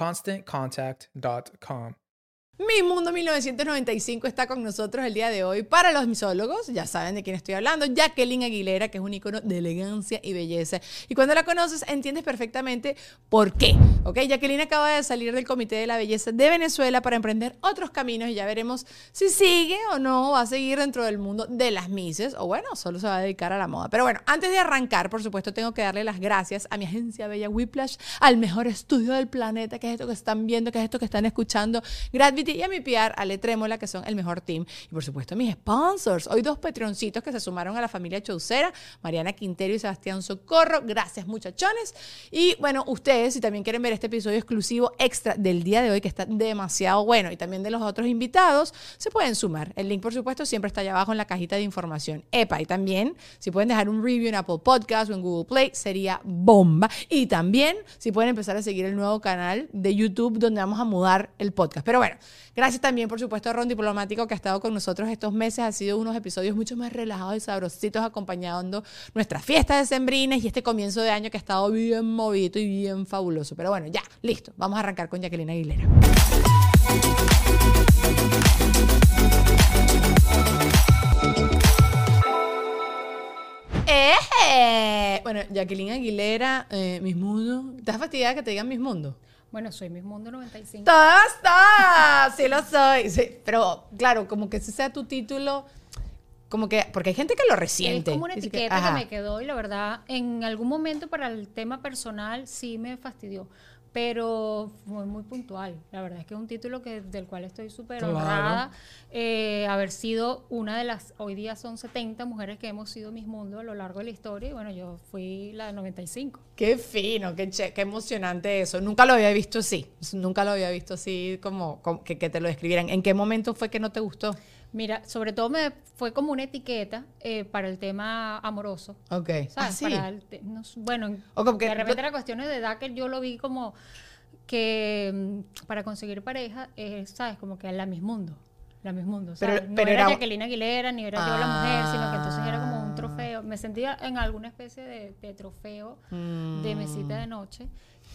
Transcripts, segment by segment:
ConstantContact.com. Mi Mundo 1995 está con nosotros el día de hoy. Para los misólogos, ya saben de quién estoy hablando, Jacqueline Aguilera, que es un icono de elegancia y belleza. Y cuando la conoces, entiendes perfectamente por qué. ¿Ok? Jacqueline acaba de salir del Comité de la Belleza de Venezuela para emprender otros caminos y ya veremos si sigue o no va a seguir dentro del mundo de las Mises o bueno, solo se va a dedicar a la moda. Pero bueno, antes de arrancar, por supuesto, tengo que darle las gracias a mi agencia Bella Whiplash, al mejor estudio del planeta, que es esto que están viendo, que es esto que están escuchando. Gravity y a mi PR, Ale Trémola, que son el mejor team. Y por supuesto, mis sponsors. Hoy dos patroncitos que se sumaron a la familia Chaucera, Mariana Quintero y Sebastián Socorro. Gracias, muchachones. Y bueno, ustedes, si también quieren ver este episodio exclusivo extra del día de hoy, que está demasiado bueno, y también de los otros invitados, se pueden sumar. El link, por supuesto, siempre está allá abajo en la cajita de información. EPA, y también, si pueden dejar un review en Apple Podcast o en Google Play, sería bomba. Y también, si pueden empezar a seguir el nuevo canal de YouTube donde vamos a mudar el podcast. Pero bueno, Gracias también, por supuesto, a Ron Diplomático, que ha estado con nosotros estos meses. Ha sido unos episodios mucho más relajados y sabrositos, acompañando nuestras fiestas de sembrines y este comienzo de año que ha estado bien movido y bien fabuloso. Pero bueno, ya, listo. Vamos a arrancar con Jacqueline Aguilera. ¡Eh! Bueno, Jacqueline Aguilera, eh, Mis Mundo. ¿Estás fastidiada que te digan Mis Mundo? Bueno, soy Miss Mundo 95. ¡Todo está! Sí lo soy. Sí, pero claro, como que ese sea tu título, como que, porque hay gente que lo resiente. Es como una etiqueta que, me quedó y la verdad, en algún momento para el tema personal sí me fastidió pero fue muy puntual. La verdad es que es un título que, del cual estoy súper honrada. Eh, haber sido una de las, hoy día son 70 mujeres que hemos sido Miss Mundo a lo largo de la historia y bueno, yo fui la de 95. Qué fino, qué, qué emocionante eso. Nunca lo había visto así, nunca lo había visto así como, que, que, te lo describieran. ¿En qué momento fue que no te gustó? Mira, sobre todo me fue como una etiqueta eh, para el tema amoroso. Ok. ¿Sabes? Ah, bueno, de repente las cuestiones de edad que yo lo vi como que mm, para conseguir pareja, ¿sabes? Como que la mismo mundo. La mismo mundo. Pero, no era, Jacqueline Aguilera, ni era yo la mujer, sino que entonces era como un trofeo. Me sentía en alguna especie de, trofeo de mesita de noche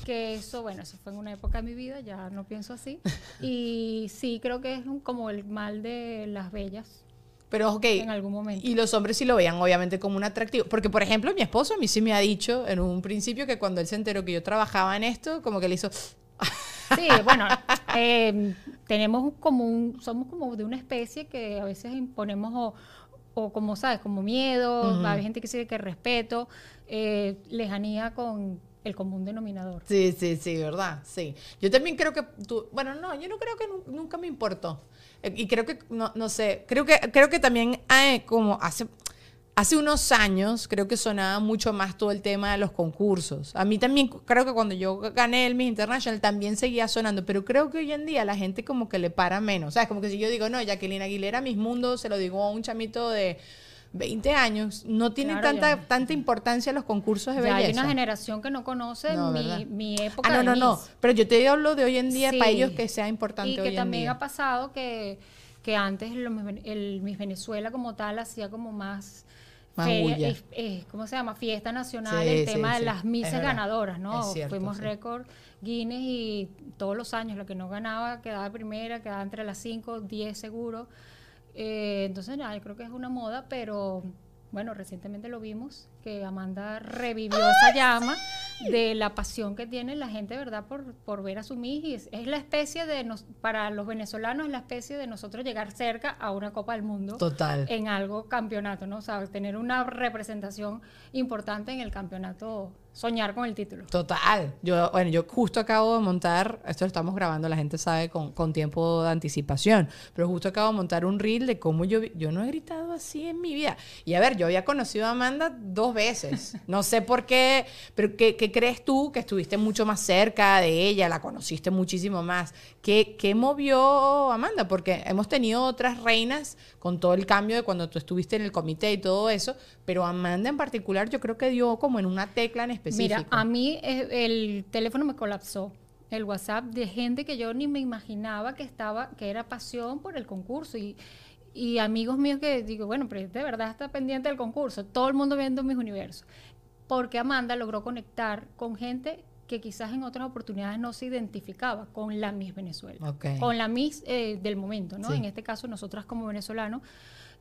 que eso, bueno, eso fue en una época de mi vida, ya no pienso así. Y sí, creo que es como el mal de las bellas. Pero, ok. En algún momento. Y los hombres sí lo veían, obviamente, como un atractivo. Porque, por ejemplo, mi esposo a mí sí me ha dicho en un principio que cuando él se enteró que yo trabajaba en esto, como que le hizo. Sí, bueno, em, tenemos como un, somos como de una especie que a veces imponemos o como, ¿sabes? Como miedo, hay gente que dice que respeto, eh, lejanía con el común denominador. Sí, sí, sí, ¿verdad? Sí. Yo también creo que bueno, no, yo no creo que nunca me importó. Eh, y creo que, no, no sé, creo que, creo que también hay como hace, Hace unos años creo que sonaba mucho más todo el tema de los concursos. A mí también creo que cuando yo gané el Miss International también seguía sonando, pero creo que hoy en día la gente como que le para menos. O sea, es como que si yo digo, no, Jacqueline Aguilera, Mis Mundos, se lo digo a un chamito de 20 años, no tiene tanta, tanta importancia los concursos de belleza. Hay una generación que no conoce mi, época. Ah, no, no, no. Pero yo te hablo de hoy en día para ellos que sea importante. Y que también ha pasado que, que antes el Miss Venezuela como tal hacía como más ¿cómo se llama? Fiesta nacional, el tema de las mises ganadoras, ¿no? Fuimos récord Guinness y todos los años lo que no ganaba quedaba primera, quedaba entre las 5, 10 seguro. Eh, entonces, nada, yo creo que es una moda, pero bueno, recientemente lo vimos, que Amanda revivió esa llama de la pasión que tiene la gente, ¿verdad?, por, por ver a su Mijis. Es la especie de, nos, para los venezolanos, es la especie de nosotros llegar cerca a una Copa del Mundo. Total. En algo campeonato, ¿no? O sea, tener una representación importante en el campeonato soñar con el título. Total. Yo, bueno, yo justo acabo de montar, esto lo estamos grabando, la gente sabe con, con, tiempo de anticipación, pero justo acabo de montar un reel de cómo yo, yo no he gritado así en mi vida. Y a ver, yo había conocido a Amanda dos veces. No sé por qué, pero ¿qué, qué crees tú que estuviste mucho más cerca de ella, la conociste muchísimo más? ¿Qué, ¿Qué movió Amanda? Porque hemos tenido otras reinas con todo el cambio de cuando tú estuviste en el comité y todo eso, pero Amanda en particular yo creo que dio como en una tecla en específico. Mira, a mí eh, el teléfono me colapsó. El WhatsApp de gente que yo ni me imaginaba que estaba, que era pasión por el concurso y, y amigos míos que digo, bueno, pero de verdad está pendiente del concurso, todo el mundo viendo mis universos. Porque Amanda logró conectar con gente que quizás en otras oportunidades no se identificaba con la Miss Venezuela, con la Miss eh, del momento, ¿no? En este caso, nosotras como venezolanos,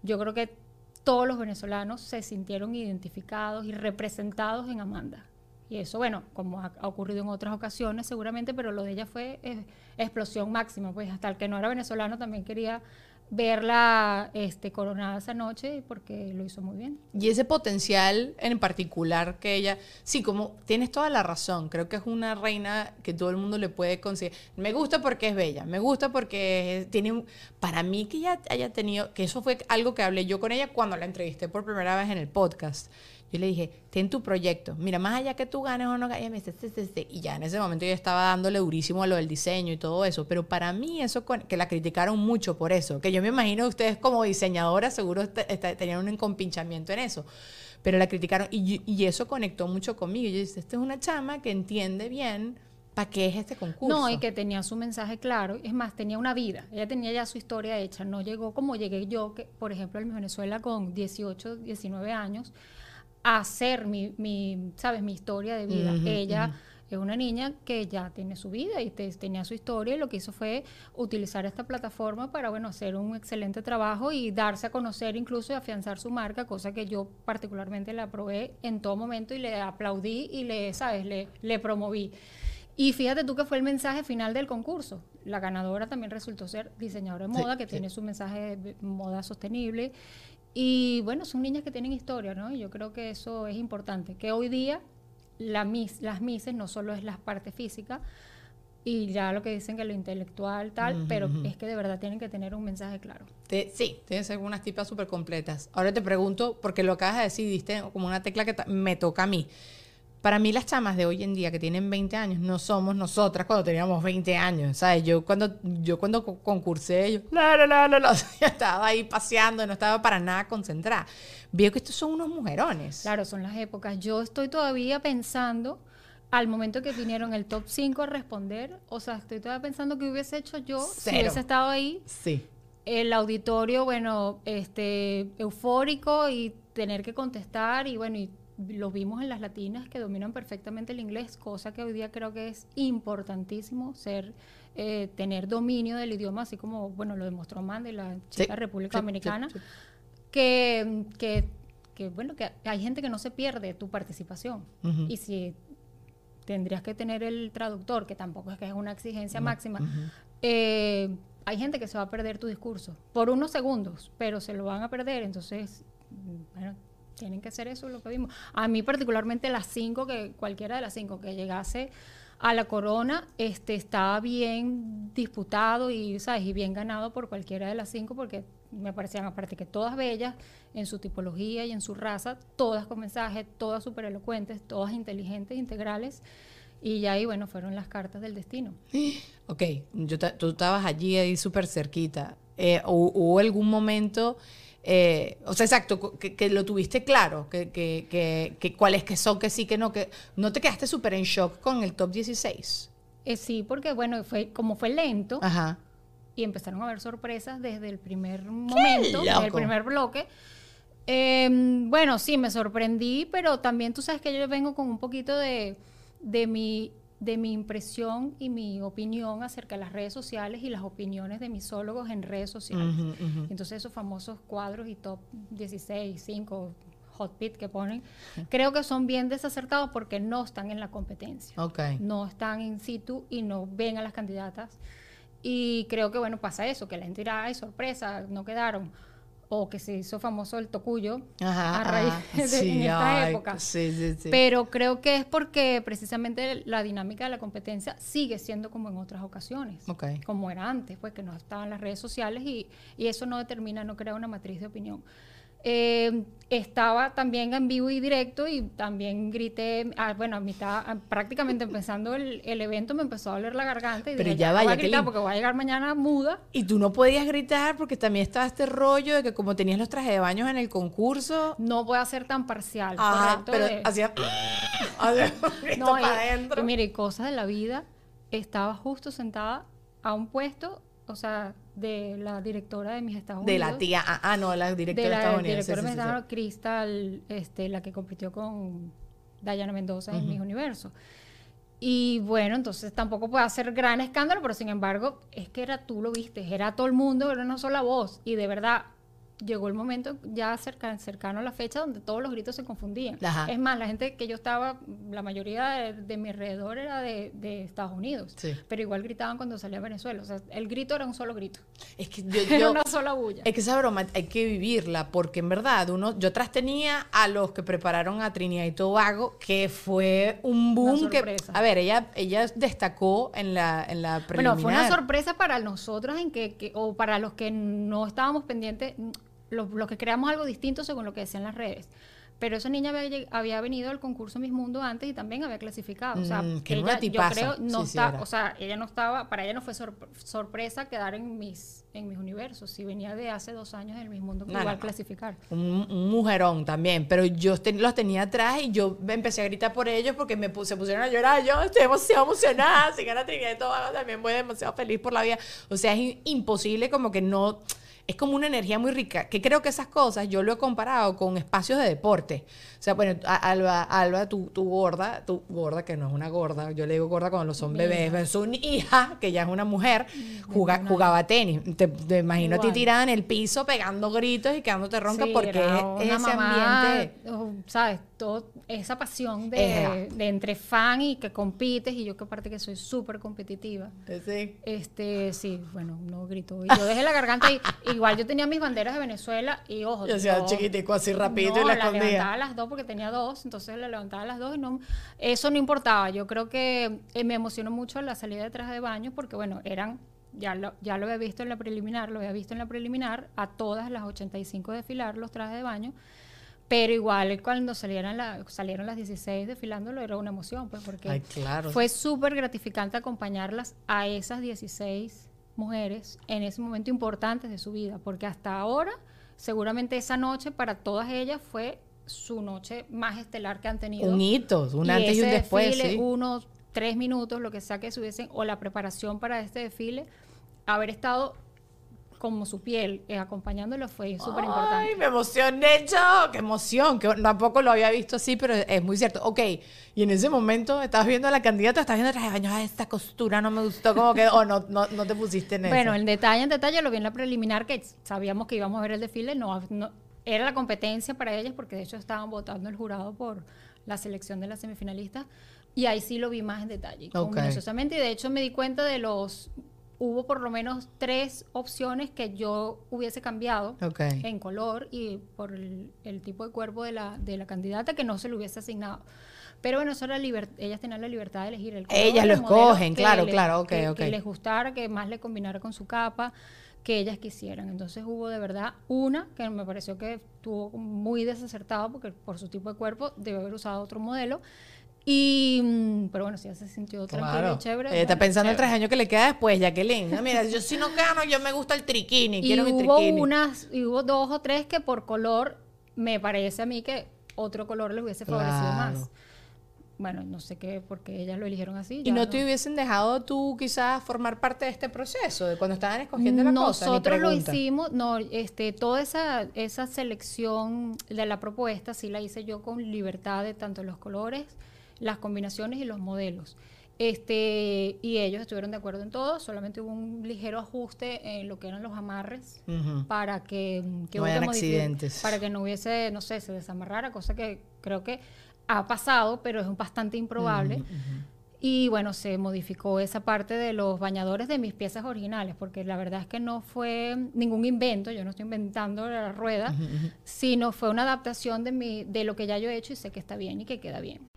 yo creo que todos los venezolanos se sintieron identificados y representados en Amanda. Y eso, bueno, como ha, ocurrido en otras ocasiones seguramente, pero lo de ella fue eh, explosión máxima, pues hasta el que no era venezolano también quería verla este, coronada esa noche porque lo hizo muy bien. Y ese potencial en particular que ella, sí, como tienes toda la razón, creo que es una reina que todo el mundo le puede conseguir. Me gusta porque es bella, me gusta porque tiene para mí que ella haya tenido, que eso fue algo que hablé yo con ella cuando la entrevisté por primera vez en el podcast. Yo le dije, ten tu proyecto. Mira, más allá que tú ganes o no ganes, me dice, y ya en ese momento yo estaba dándole durísimo a lo del diseño y todo eso. Pero para mí eso, que la criticaron mucho por eso, que yo me imagino ustedes como diseñadoras seguro tenían un compinchamiento en eso. Pero la criticaron y, y eso conectó mucho conmigo. Yo dije, esta es una chama que entiende bien ¿Para qué es este concurso? No, y que tenía su mensaje claro. Es más, tenía una vida. Ella tenía ya su historia hecha. No llegó como llegué yo, que por ejemplo en Venezuela con 18, 19 años, hacer mi, mi, ¿sabes? Mi historia de vida. Ella es una niña que ya tiene su vida y tenía su historia y lo que hizo fue utilizar esta plataforma para, bueno, hacer un excelente trabajo y darse a conocer incluso y afianzar su marca, cosa que yo particularmente le aprobé en todo momento y le aplaudí y le, ¿sabes? Le, le promoví. Y fíjate tú que fue el mensaje final del concurso. La ganadora también resultó ser diseñadora de moda, que tiene su mensaje de moda sostenible y bueno, son niñas que tienen historia, ¿no? Y yo creo que eso es importante, que hoy día la mis, las mises no solo es la parte física, y ya lo que dicen que lo intelectual tal, pero es que de verdad tienen que tener un mensaje claro. sí, tienen que ser unas tipas súper completas. Ahora te pregunto, porque lo acabas de decir, diste como una tecla que me toca a mí. Para mí las chamas de hoy en día que tienen 20 años no somos nosotras cuando teníamos 20 años, ¿sabes? Yo cuando, yo cuando concursé, yo, la, la, la, la, estaba ahí paseando, no estaba para nada concentrada. Veo que estos son unos mujerones. Claro, son las épocas. Yo estoy todavía pensando, al momento que vinieron el top 5 a responder, o sea, estoy todavía pensando que hubiese hecho yo si hubiese estado ahí. Sí. El auditorio, bueno, este, eufórico y tener que contestar y bueno, y lo vimos en las latinas que dominan perfectamente el inglés, cosa que hoy día creo que es importantísimo ser eh, tener dominio del idioma, así como bueno lo demostró Man de la chica República Dominicana, que, que, bueno que hay gente que no se pierde tu participación. Y si tendrías que tener el traductor, que tampoco es que es una exigencia máxima, eh, hay gente que se va a perder tu discurso por unos segundos, pero se lo van a perder, entonces, bueno, tienen que hacer eso lo que vimos. A mí particularmente las cinco, que cualquiera de las cinco que llegase a la corona este, estaba bien disputado y, ¿sabes? y bien ganado por cualquiera de las cinco porque me parecían aparte que todas bellas en su tipología y en su raza, todas con mensaje, todas súper elocuentes, todas inteligentes, integrales. Y ya ahí, bueno, fueron las cartas del destino. Ok, yo tú estabas allí, ahí súper cerquita. Eh, ¿Hubo algún momento eh, o sea, exacto, que, lo tuviste claro, que, que, que, cuáles que son, que sí, que no, que no te quedaste súper en shock con el top 16. Eh, sí, porque bueno, fue como fue lento y empezaron a haber sorpresas desde el primer momento, desde el primer bloque. Em, bueno, sí, me sorprendí, pero también tú sabes que yo vengo con un poquito de, de mi de mi impresión y mi opinión acerca de las redes sociales y las opiniones de misólogos en redes sociales. Entonces esos famosos cuadros y top 16, 5, hot pit que ponen, creo que son bien desacertados porque no están en la competencia. No están in situ y no ven a las candidatas. Y creo que, bueno, pasa eso, que la gente dirá, ay, sorpresa, no quedaron o que se hizo famoso el tocuyo a raíz de en esta época. Pero creo que es porque precisamente la dinámica de la competencia sigue siendo como en otras ocasiones, como era antes, pues que no estaban las redes sociales y, y eso no determina, no crea una matriz de opinión. Eh, estaba también en vivo y directo y también grité, ah, bueno, a mitad, prácticamente empezando el, evento me empezó a doler la garganta y Pero ya vaya, voy a gritar porque voy a llegar mañana muda. Y tú no podías gritar porque también estaba este rollo de que como tenías los trajes de baños en el concurso... No voy a ser tan parcial, pero hacía... no, y, y mire, cosas de la vida, estaba justo sentada a un puesto, o sea de la directora de mis Estados Unidos. De la tía, ah, ah no, la directora de, Estados Unidos. directora de mis Estados Crystal, este, la que compitió con Dayana Mendoza en Mis Universo. Y bueno, entonces tampoco puede hacer gran escándalo, pero sin embargo, es que era tú lo viste, era todo el mundo, era una sola voz. Y de verdad, llegó el momento ya cerca, cercano a la fecha donde todos los gritos se confundían. Es más, la gente que yo estaba, la mayoría de, mi alrededor era de, Estados Unidos, pero igual gritaban cuando salía a Venezuela. O sea, el grito era un solo grito. Es que yo, era una sola bulla. Es que esa broma hay que vivirla, porque en verdad uno, yo atrás tenía a los que prepararon a Trinidad y Tobago, que fue un boom que, a ver, ella, ella destacó en la, en la preliminar. Bueno, fue una sorpresa para nosotros en que, o para los que no estábamos pendientes los, que creamos algo distinto según lo que decían las redes. Pero esa niña había, había, venido al concurso Miss Mundo antes y también había clasificado. O sea, mm, ella, yo creo, no está, o sea, ella no estaba, para ella no fue sorpresa quedar en mis, en mis universos. Si venía de hace dos años en Miss Mundo, igual a clasificar. Un, mujerón también, pero yo los tenía atrás y yo empecé a gritar por ellos porque me se pusieron a llorar. Yo estoy demasiado emocionada, si gana Trinidad y todo, también voy demasiado feliz por la vida. O sea, es imposible como que no es como una energía muy rica, que creo que esas cosas yo lo he comparado con espacios de deporte. O sea, bueno, Alba, Alba tu, tu gorda, tu gorda, que no es una gorda, yo le digo gorda cuando son bebés, es una hija, que ya es una mujer, jugaba tenis. Te, imagino a ti tirada en el piso pegando gritos y quedándote ronca porque es, ese ambiente. ¿Sabes? Todo, esa pasión de, entre fan y que compites, y yo que aparte que soy súper competitiva. Sí. Este, sí, bueno, no grito. Yo dejé la garganta y igual yo tenía mis banderas de Venezuela y ojo. Yo hacía chiquitico así rapidito y la, la levantaba las dos porque tenía dos, entonces la levantaba las dos y no, eso no importaba. Yo creo que eh, me emocionó mucho la salida de traje de baño porque bueno, eran ya lo, ya lo había visto en la preliminar, lo había visto en la preliminar, a todas las 85 desfilar los trajes de baño, pero igual cuando salieron, la, salieron las 16 desfilándolo era una emoción, pues porque fue súper gratificante acompañarlas a esas 16 mujeres en ese momento importante de su vida, porque hasta ahora, seguramente esa noche para todas ellas fue su noche más estelar que han tenido. Un hito, un antes y un después. Unos tres minutos, lo que sea que subiesen, o la preparación para este desfile, haber estado como su piel eh, acompañándolo fue súper importante. ¡Ay, me emocioné yo! ¡Qué emoción! Que tampoco lo había visto así, pero es muy cierto. Ok, y en ese momento estabas viendo a la candidata, estabas viendo traje de esta costura no me gustó, como que, o no, no, no te pusiste en eso. Bueno, el detalle, en detalle lo vi en la preliminar, que sabíamos que íbamos a ver el desfile, no, era la competencia para ellas, porque de hecho estaban votando el jurado por la selección de las semifinalistas, y ahí sí lo vi más en detalle, okay. y de hecho me di cuenta de los hubo por lo menos tres opciones que yo hubiese cambiado en color y por el, tipo de cuerpo de la, de la candidata que no se le hubiese asignado. Pero bueno, eso era ellas tenían la libertad de elegir el color. Ellas lo escogen, claro, claro, ok, que, ok. Que les gustara, que más le combinara con su capa, que ellas quisieran. Entonces hubo de verdad una que me pareció que estuvo muy desacertado porque por su tipo de cuerpo debe haber usado otro modelo. Y, mm, pero bueno, si ya se sintió tranquilo y chévere. está pensando el traje año que le queda después, Jacqueline. No, mira, yo si no gano, yo me gusta el triquini, y quiero hubo mi triquini. Unas, y hubo dos o tres que por color me parece a mí que otro color les hubiese favorecido más bueno, no sé qué, porque ellas lo eligieron así. ¿Y no, te hubiesen dejado tú quizás formar parte de este proceso, de cuando estaban escogiendo la cosa? Nosotros lo hicimos, no, este, toda esa, esa selección de la propuesta sí la hice yo con libertad de tanto los colores, las combinaciones y los modelos. Este, y ellos estuvieron de acuerdo en todo, solamente hubo un ligero ajuste en lo que eran los amarres para que, que no accidentes. Para que no hubiese, no sé, se desamarrara, cosa que creo que ha pasado, pero es bastante improbable. Y bueno, se modificó esa parte de los bañadores de mis piezas originales, porque la verdad es que no fue ningún invento, yo no estoy inventando la rueda, sino fue una adaptación de, mi, de lo que ya yo he hecho y sé que está bien y que queda bien.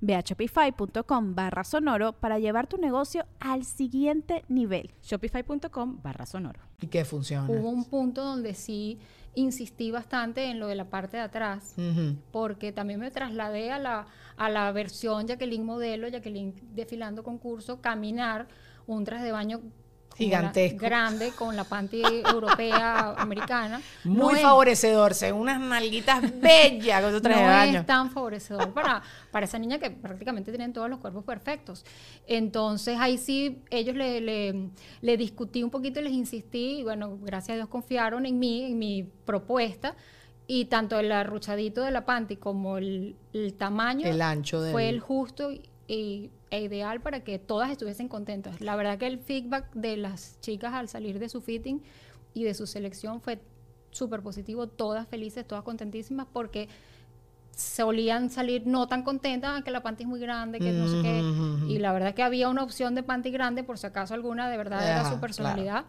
Ve a shopify.com barra sonoro para llevar tu negocio al siguiente nivel. Shopify.com barra sonoro. ¿Y qué funciona? Hubo un punto donde sí insistí bastante en lo de la parte de atrás, porque también me trasladé a la, a la versión Jacqueline modelo, Jacqueline desfilando concurso, caminar un traje de baño gigantesco. Grande, con la panty europea americana. Muy favorecedor, según unas nalguitas bellas con No es tan favorecedor para, para esa niña que prácticamente tienen todos los cuerpos perfectos. Entonces ahí sí, ellos le, le, discutí un poquito y les insistí, y bueno, gracias a Dios confiaron en mí, en mi propuesta y tanto el arruchadito de la panty como el, tamaño el ancho fue el justo y e ideal para que todas estuviesen contentas. La verdad que el feedback de las chicas al salir de su fitting y de su selección fue súper positivo, todas felices, todas contentísimas, porque solían salir no tan contentas, que la panty es muy grande, que no sé qué. Y la verdad que había una opción de panty grande, por si acaso alguna de verdad era su personalidad.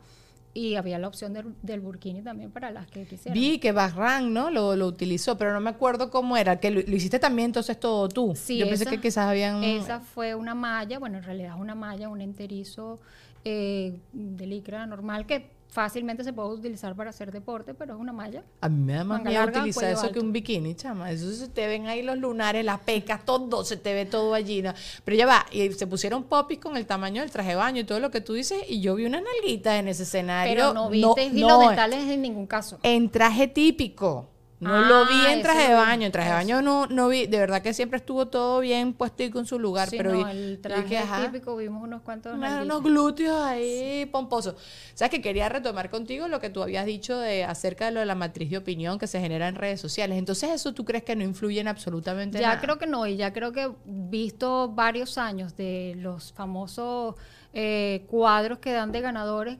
Y había la opción del, del, burkini también para las que quisieran. Vi que Barran, ¿no? Lo, lo, utilizó, pero no me acuerdo cómo era. Que lo, hiciste también entonces todo tú. Sí, Yo pensé que quizás habían... Esa fue una malla, bueno, en realidad es una malla, un enterizo eh, de licra normal que fácilmente se puede utilizar para hacer deporte, pero es una malla. A mí me da más miedo utilizar eso que un bikini, chama. Eso se te ven ahí los lunares, las pecas, todo, se te ve todo allí. Pero ya va, y se pusieron popis con el tamaño del traje de baño y todo lo que tú dices, y yo vi unas nalguitas en ese escenario. Pero no viste no, los detalles en ningún caso. En traje típico. No lo vi en traje de baño, en traje de baño no, no vi, de verdad que siempre estuvo todo bien puesto y con su lugar, pero no, el traje típico vimos unos cuantos unos glúteos ahí pomposos. Sabes que quería retomar contigo lo que tú habías dicho de acerca de lo de la matriz de opinión que se genera en redes sociales. Entonces, eso tú crees que no influye en absolutamente nada? Ya creo que no, y ya creo que visto varios años de los famosos eh, cuadros que dan de ganadores,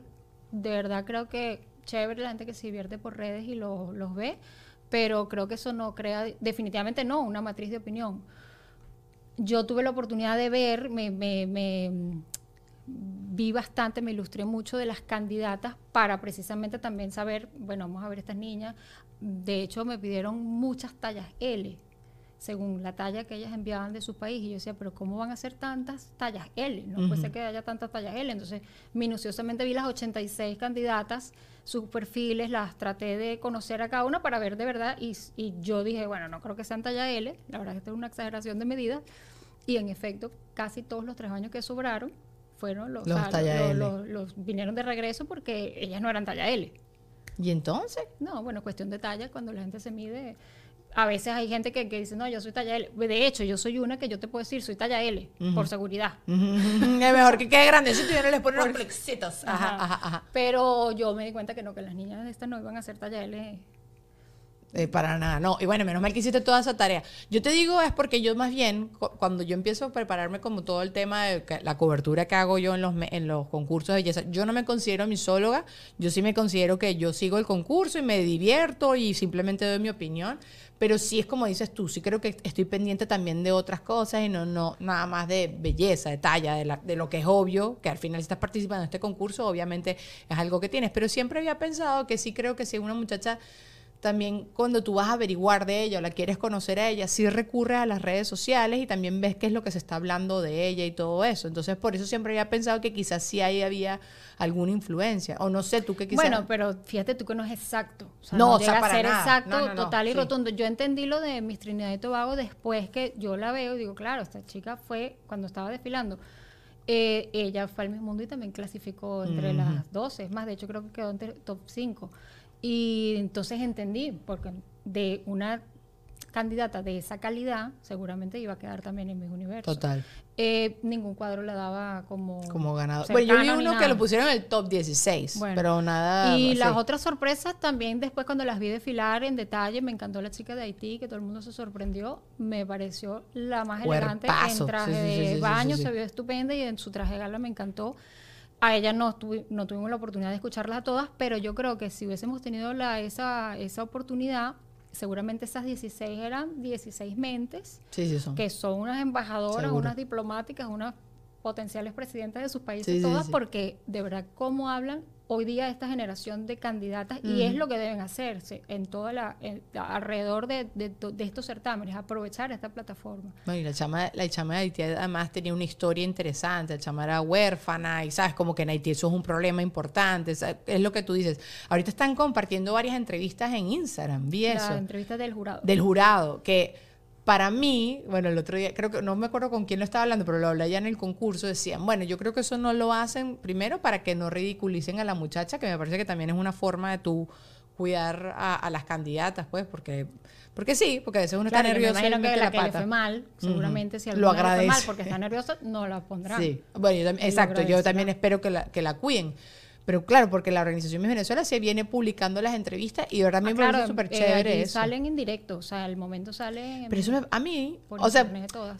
de verdad creo que chévere la gente que se divierte por redes y los ve pero creo que eso no crea, definitivamente no, una matriz de opinión. Yo tuve la oportunidad de ver, me, vi bastante, me ilustré mucho de las candidatas para precisamente también saber, bueno, vamos a ver estas niñas. De hecho, me pidieron muchas tallas L. según la talla que ellas enviaban de su país. Y yo decía, pero ¿cómo van a ser tantas tallas L? No puede ser que haya tantas tallas L. Entonces, minuciosamente vi las 86 candidatas, sus perfiles, las traté de conocer a cada una para ver de verdad. Y, y yo dije, bueno, no creo que sean talla L. La verdad es que esto es una exageración de medidas. Y en efecto, casi todos los tres años que sobraron fueron los, los, los, vinieron de regreso porque ellas no eran talla L. ¿Y entonces? No, bueno, cuestión de talla, cuando la gente se mide, a veces hay gente que, dice, no, yo soy talla L. De hecho, yo soy una que yo te puedo decir, soy talla L, por seguridad. Es mejor que quede grandecito y no les ponen los flexitos. Ajá, ajá, ajá. Pero yo me di cuenta que no, que las niñas de estas no iban a ser talla L eh, para nada, no. Y bueno, menos mal que hiciste toda esa tarea. Yo te digo es porque yo más bien, cuando yo empiezo a prepararme como todo el tema de la cobertura que hago yo en los, en los concursos de belleza, yo no me considero misóloga, yo sí me considero que yo sigo el concurso y me divierto y simplemente doy mi opinión, pero sí es como dices tú, sí creo que estoy pendiente también de otras cosas y no, no nada más de belleza, de talla, de, de lo que es obvio, que al final si estás participando en este concurso, obviamente es algo que tienes, pero siempre había pensado que sí creo que si una muchacha también cuando tú vas a averiguar de ella o la quieres conocer a ella, sí recurres a las redes sociales y también ves qué es lo que se está hablando de ella y todo eso. Entonces, por eso siempre había pensado que quizás sí ahí había alguna influencia. O no sé, tú qué quizás... Bueno, pero fíjate tú que no es exacto. no, o sea, para ser exacto, total y rotundo. Yo entendí lo de Miss Trinidad y Tobago después que yo la veo y digo, claro, esta chica fue cuando estaba desfilando. Eh, ella fue al mismo mundo y también clasificó entre las 12. Es más, de hecho creo que quedó entre top 5. Y entonces entendí, porque de una candidata de esa calidad, seguramente iba a quedar también en mi universo. Total. Eh, ningún cuadro la daba como, como ganador. Bueno, yo vi uno que lo pusieron en el top 16, pero nada. Y las otras sorpresas también, después cuando las vi desfilar en detalle, me encantó la chica de Haití, que todo el mundo se sorprendió. Me pareció la más elegante en traje de baño, se vio estupenda y en su traje de gala me encantó. A ella no, no tuvimos la oportunidad de escucharlas a todas, pero yo creo que si hubiésemos tenido la, esa, esa oportunidad, seguramente esas 16 eran 16 mentes, que son unas embajadoras, unas diplomáticas, unas potenciales presidentes de sus países, todas, porque de verdad cómo hablan hoy día esta generación de candidatas y es lo que deben hacerse en toda la alrededor de, estos certámenes, aprovechar esta plataforma. Bueno, y la chama, la chama de Haití además tenía una historia interesante, la chama era huérfana y sabes, como que en Haití eso es un problema importante, es lo que tú dices. Ahorita están compartiendo varias entrevistas en Instagram, vi eso. entrevistas del jurado. Del jurado, que para mí, bueno, el otro día, creo que no me acuerdo con quién lo estaba hablando, pero lo hablé ya en el concurso, decían, bueno, yo creo que eso no lo hacen primero para que no ridiculicen a la muchacha, que me parece que también es una forma de tú cuidar a, las candidatas, pues, porque porque sí, porque a veces uno está nervioso. Me imagino que la, que le fue mal, seguramente si lo agradece. Le fue mal porque está nervioso, no la pondrán. Sí, bueno, exacto, yo también espero que la, que la cuiden. Pero claro, porque la organización Miss Venezuela se viene publicando las entrevistas y ahora mismo ah, me súper eh, chévere salen en directo, o sea, al momento salen... Pero eso a mí, o sea,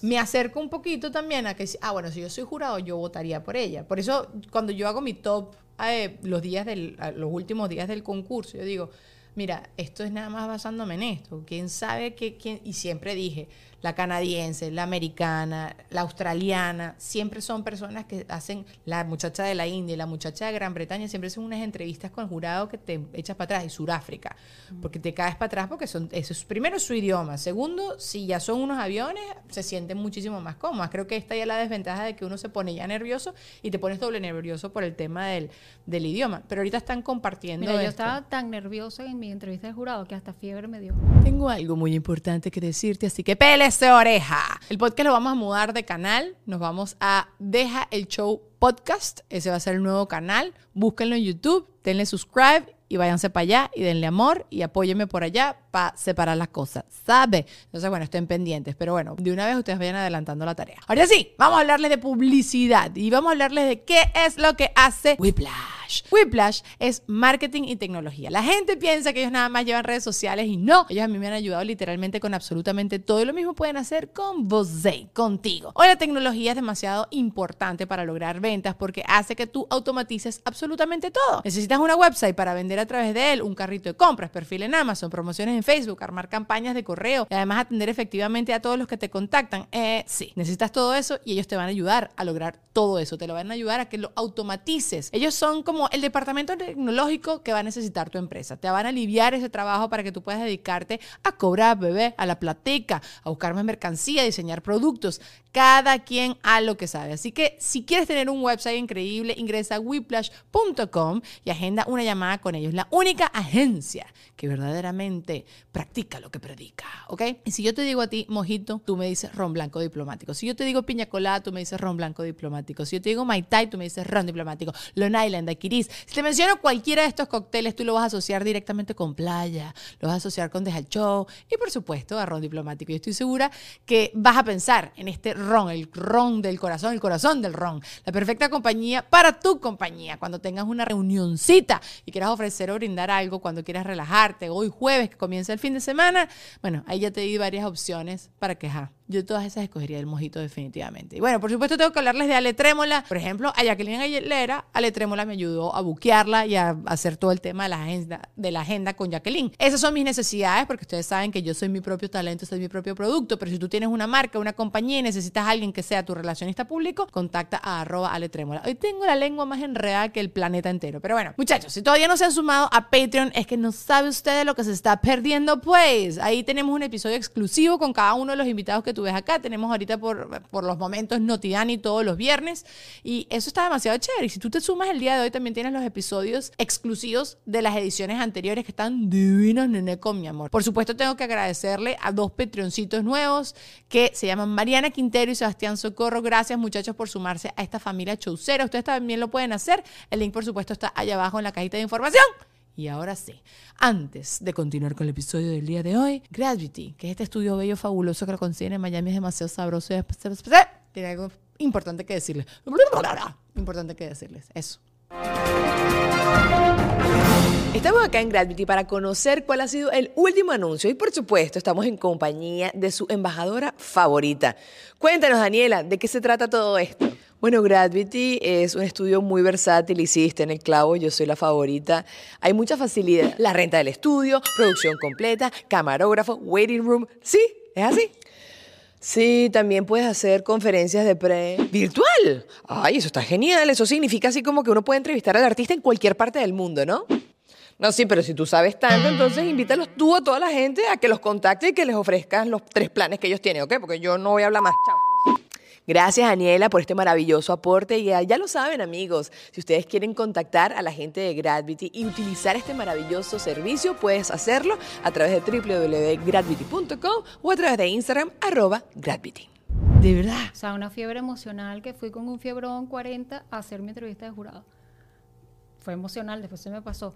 me acerco un poquito también a que, ah, bueno, si yo soy jurado, yo votaría por ella. Por eso, cuando yo hago mi top eh, los días del, los últimos días del concurso, yo digo, mira, esto es nada más basándome en esto. ¿Quién sabe qué? Quién? Y siempre dije, la canadiense, la americana, la australiana, siempre son personas que hacen, la muchacha de la India y la muchacha de Gran Bretaña, siempre son unas entrevistas con el jurado que te echas para atrás, y Sudáfrica, porque te caes para atrás porque son, eso es, primero su idioma, segundo, si ya son unos aviones, se sienten muchísimo más cómodas. Creo que esta ya la desventaja de que uno se pone ya nervioso y te pones doble nervioso por el tema del, del idioma, pero ahorita están compartiendo. Mira, yo estaba tan nerviosa en mi entrevista de jurado que hasta fiebre me dio. Tengo algo muy importante que decirte, así que pele de oreja. El podcast lo vamos a mudar de canal. Nos vamos a Deja el Show Podcast. Ese va a ser el nuevo canal. Búsquenlo en YouTube, denle subscribe y váyanse para allá y denle amor y apóyenme por allá para separar las cosas, ¿sabe? Entonces, bueno, estén pendientes, pero bueno, de una vez ustedes vayan adelantando la tarea. Ahora sí, vamos a hablarles de publicidad y vamos a hablarles de qué es lo que hace Whiplash. Whiplash es marketing y tecnología. La gente piensa que ellos nada más llevan redes sociales y no, ellos a mí me han ayudado literalmente con absolutamente todo y lo mismo pueden hacer con vos, contigo. Hoy la tecnología es demasiado importante para lograr ventas porque hace que tú automatices absolutamente todo. Necesitas una website para vender a través de él, un carrito de compras, perfil en Amazon, promociones en Facebook, armar campañas de correo y además atender efectivamente a todos los que te contactan. Eh, sí, necesitas todo eso y ellos te van a ayudar a lograr todo eso. Te lo van a ayudar a que lo automatices. Ellos son como el departamento tecnológico que va a necesitar tu empresa. Te van a aliviar ese trabajo para que tú puedas dedicarte a cobrar, bebé, a la platica, a buscar más mercancía, a diseñar productos. Cada quien a lo que sabe. Así que si quieres tener un website increíble, ingresa a whiplash.com y agenda una llamada con ellos. La única agencia que verdaderamente practica lo que predica, ¿ok? Y si yo te digo a ti mojito, tú me dices ron blanco diplomático. Si yo te digo piña colada, tú me dices ron blanco diplomático. Si yo te digo mai tai, tú me dices ron diplomático. Long Island, daiquiris. Si te menciono cualquiera de estos cócteles, tú lo vas a asociar directamente con playa, lo vas a asociar con Deja y por supuesto a ron diplomático. Y estoy segura que vas a pensar en este ron, el ron del corazón, el corazón del ron. La perfecta compañía para tu compañía. Cuando tengas una reunioncita y quieras ofrecer o brindar algo, cuando quieras relajarte, hoy jueves que comienza el fin de semana, bueno, ahí ya te di varias opciones para quejar. Yo todas esas escogería el mojito definitivamente. Y bueno, por supuesto tengo que hablarles de Ale Trémola. Por ejemplo, a Jacqueline Aguilera, Ale Trémola me ayudó a buquearla y a hacer todo el tema de la agenda, de la agenda con Jacqueline. Esas son mis necesidades porque ustedes saben que yo soy mi propio talento, soy mi propio producto, pero si tú tienes una marca, una compañía y necesitas a alguien que sea tu relacionista público, contacta a arroba. Hoy tengo la lengua más enredada que el planeta entero. Pero bueno, muchachos, si todavía no se han sumado a Patreon, es que no sabe usted de lo que se está perdiendo, pues. Ahí tenemos un episodio exclusivo con cada uno de los invitados que tú ves acá. Tenemos ahorita por, por los momentos Notidani todos los viernes y eso está demasiado chévere. Y si tú te sumas el día de hoy, también tienes los episodios exclusivos de las ediciones anteriores que están divinos, nene, con mi amor. Por supuesto, tengo que agradecerle a dos Patreoncitos nuevos que se llaman Mariana Quintero y Sebastián Socorro. Gracias, muchachos, por sumarse a esta familia chaucera. Ustedes también lo pueden hacer. El link, por supuesto, está allá abajo en la cajita de información. Y ahora sí, antes de continuar con el episodio del día de hoy, Gravity, que es este estudio bello fabuloso que lo consiguen en Miami, es demasiado sabroso tiene algo importante que decirles. Importante que decirles, eso. Estamos acá en Gravity para conocer cuál ha sido el último anuncio y por supuesto estamos en compañía de su embajadora favorita. Cuéntanos Daniela, ¿de qué se trata todo esto? Bueno, Gravity es un estudio muy versátil, hiciste en el clavo, yo soy la favorita. Hay mucha facilidad. La renta del estudio, producción completa, camarógrafo, waiting room. Sí, es así. Sí, también puedes hacer conferencias de pre virtual. Ay, eso está genial. Eso significa así como que uno puede entrevistar al artista en cualquier parte del mundo, ¿no? No, sí, pero si tú sabes tanto, entonces invítalos tú a toda la gente a que los contacte y que les ofrezcas los tres planes que ellos tienen, ¿ok? Porque yo no voy a hablar más. Chao. Gracias, Daniela, por este maravilloso aporte. Y ya lo saben, amigos, si ustedes quieren contactar a la gente de Gravity y utilizar este maravilloso servicio, puedes hacerlo a través de www.gravity.com o a través de Instagram, arroba Gravity. De verdad. O sea, una fiebre emocional que fui con un fiebrón 40 a hacer mi entrevista de jurado. Fue emocional, después se me pasó.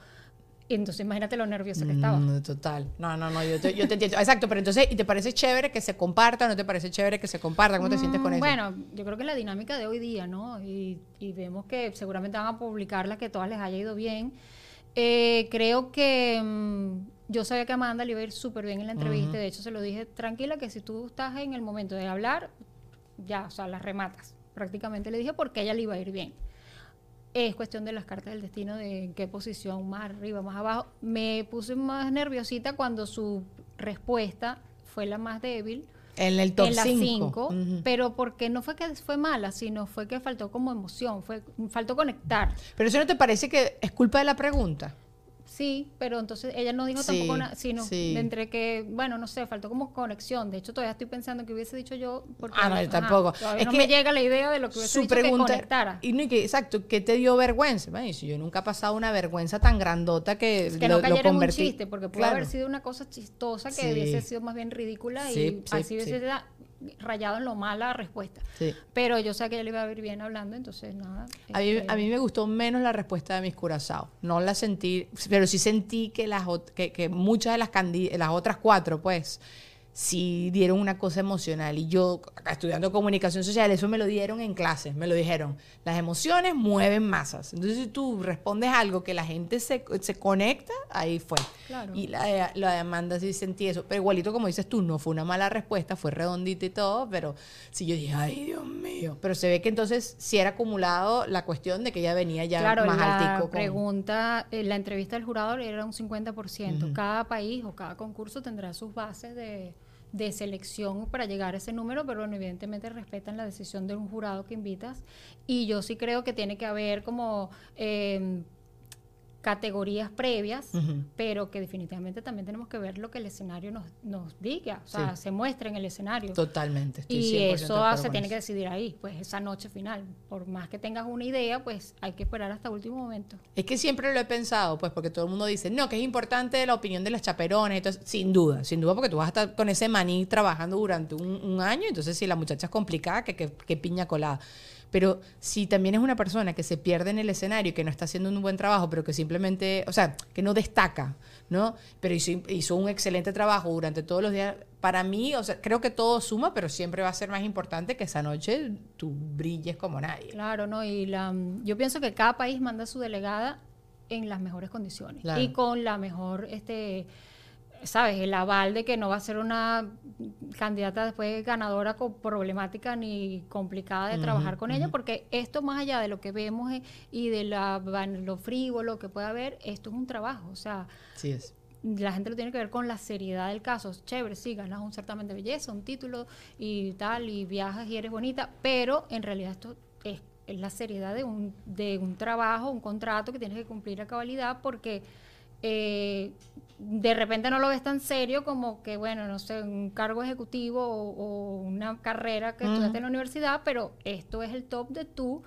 Y entonces imagínate lo nervioso que estaba. Mm, total. No, no, no, yo te, yo te entiendo. Exacto, pero entonces, ¿y te parece chévere que se comparta o no te parece chévere que se comparta? ¿Cómo te sientes con mm, eso? Bueno, yo creo que la dinámica de hoy día, ¿no? Y, y vemos que seguramente van a publicarla, que todas les haya ido bien. Eh, creo que mm, yo sabía que Amanda le iba a ir súper bien en la entrevista. De hecho, se lo dije, tranquila, que si tú estás en el momento de hablar, ya, o sea, las rematas. Prácticamente le dije porque a ella le iba a ir bien es cuestión de las cartas del destino, de en qué posición, más arriba, más abajo. Me puse más nerviosita cuando su respuesta fue la más débil. En el top 5. Pero porque no fue que fue mala, sino fue que faltó como emoción, fue faltó conectar. Pero eso no te parece que es culpa de la pregunta? Sí, pero entonces ella no dijo tampoco nada, sino entre que, bueno, no sé, faltó como conexión. De hecho, todavía estoy pensando que hubiese dicho yo. Porque, ah, no, tampoco. Es no que me llega la idea de lo que hubiese su dicho pregunta, que conectara. Y, no, que, exacto, ¿qué te dio vergüenza? Bueno, si yo nunca he pasado una vergüenza tan grandota que, que lo, no cayera en un chiste, porque puede haber sido una cosa chistosa que hubiese sido más bien ridícula y así hubiese rayado en lo mala respuesta. Pero yo sé que ella le iba a ir bien hablando, entonces nada. A, mí, este a mí me gustó menos la respuesta de mis curazados. No la sentí, pero sí sentí que, las, que, que muchas de las, las otras cuatro, pues, si dieron una cosa emocional. Y yo, estudiando comunicación social, eso me lo dieron en clases, me lo dijeron. Las emociones mueven masas. Entonces, si tú respondes algo que la gente se, se conecta, ahí fue. Y la, la demanda sí sentí eso. Pero igualito, como dices tú, no fue una mala respuesta, fue redondita y todo, pero sí yo dije, ay, Dios mío. Pero se ve que entonces sí era acumulado la cuestión de que ella venía ya más la altico. pregunta, eh, la entrevista del jurado era un 50%. Cada país o cada concurso tendrá sus bases de de selección para llegar a ese número, pero bueno, evidentemente respetan la decisión de un jurado que invitas. Y yo sí creo que tiene que haber como eh, categorías previas, pero que definitivamente también tenemos que ver lo que el escenario nos, nos diga, o sea, se muestra en el escenario. Totalmente. y eso se tiene que decidir ahí, pues esa noche final. Por más que tengas una idea, pues hay que esperar hasta último momento. Es que siempre lo he pensado, pues porque todo el mundo dice, no, que es importante la opinión de los chaperones, entonces, sin duda, sin duda, porque tú vas a estar con ese maní trabajando durante un, año, entonces si la muchacha es complicada, que, que piña colada. Pero si también es una persona que se pierde en el escenario y que no está haciendo un buen trabajo, pero que simplemente, o sea, que no destaca, ¿no? Pero hizo, un excelente trabajo durante todos los días. Para mí, o sea, creo que todo suma, pero siempre va a ser más importante que esa noche tú brilles como nadie. Claro, ¿no? Y la, yo pienso que cada país manda a su delegada en las mejores condiciones y con la mejor este ¿sabes? El aval de que no va a ser una candidata después ganadora con problemática ni complicada de trabajar con ella, porque esto más allá de lo que vemos eh, y de la, lo frívolo que pueda haber, esto es un trabajo, o sea... Sí es. La gente lo tiene que ver con la seriedad del caso. Chévere, sí, ganas un certamen de belleza, un título y tal, y viajas y eres bonita, pero en realidad esto es, es la seriedad de un, de un trabajo, un contrato que tienes que cumplir a cabalidad porque eh, de repente no lo ves tan serio como que, bueno, no sé, un cargo ejecutivo o, una carrera que estudiaste en la universidad, pero esto es el top de tú,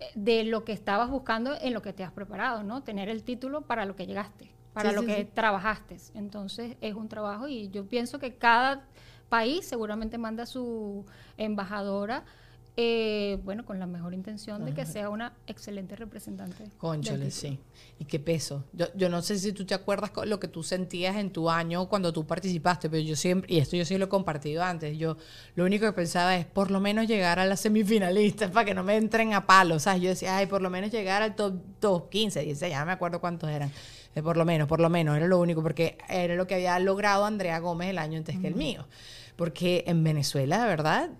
eh, de lo que estabas buscando en lo que te has preparado, ¿no? Tener el título para lo que llegaste, para lo que trabajaste. Entonces es un trabajo y yo pienso que cada país seguramente manda a su embajadora eh, bueno, con la mejor intención de que sea una excelente representante. Conchole, sí. Y qué peso. Yo, yo no sé si tú te acuerdas lo que tú sentías en tu año cuando tú participaste, pero yo siempre, y esto yo sí lo he compartido antes, yo lo único que pensaba es por lo menos llegar a las semifinalistas para que no me entren a palos. ¿sabes? Yo decía, ay, por lo menos llegar al top, top 15, 16, ya me acuerdo cuántos eran. Eh, por lo menos, por lo menos, era lo único, porque era lo que había logrado Andrea Gómez el año antes que el mío. Porque en Venezuela, de verdad,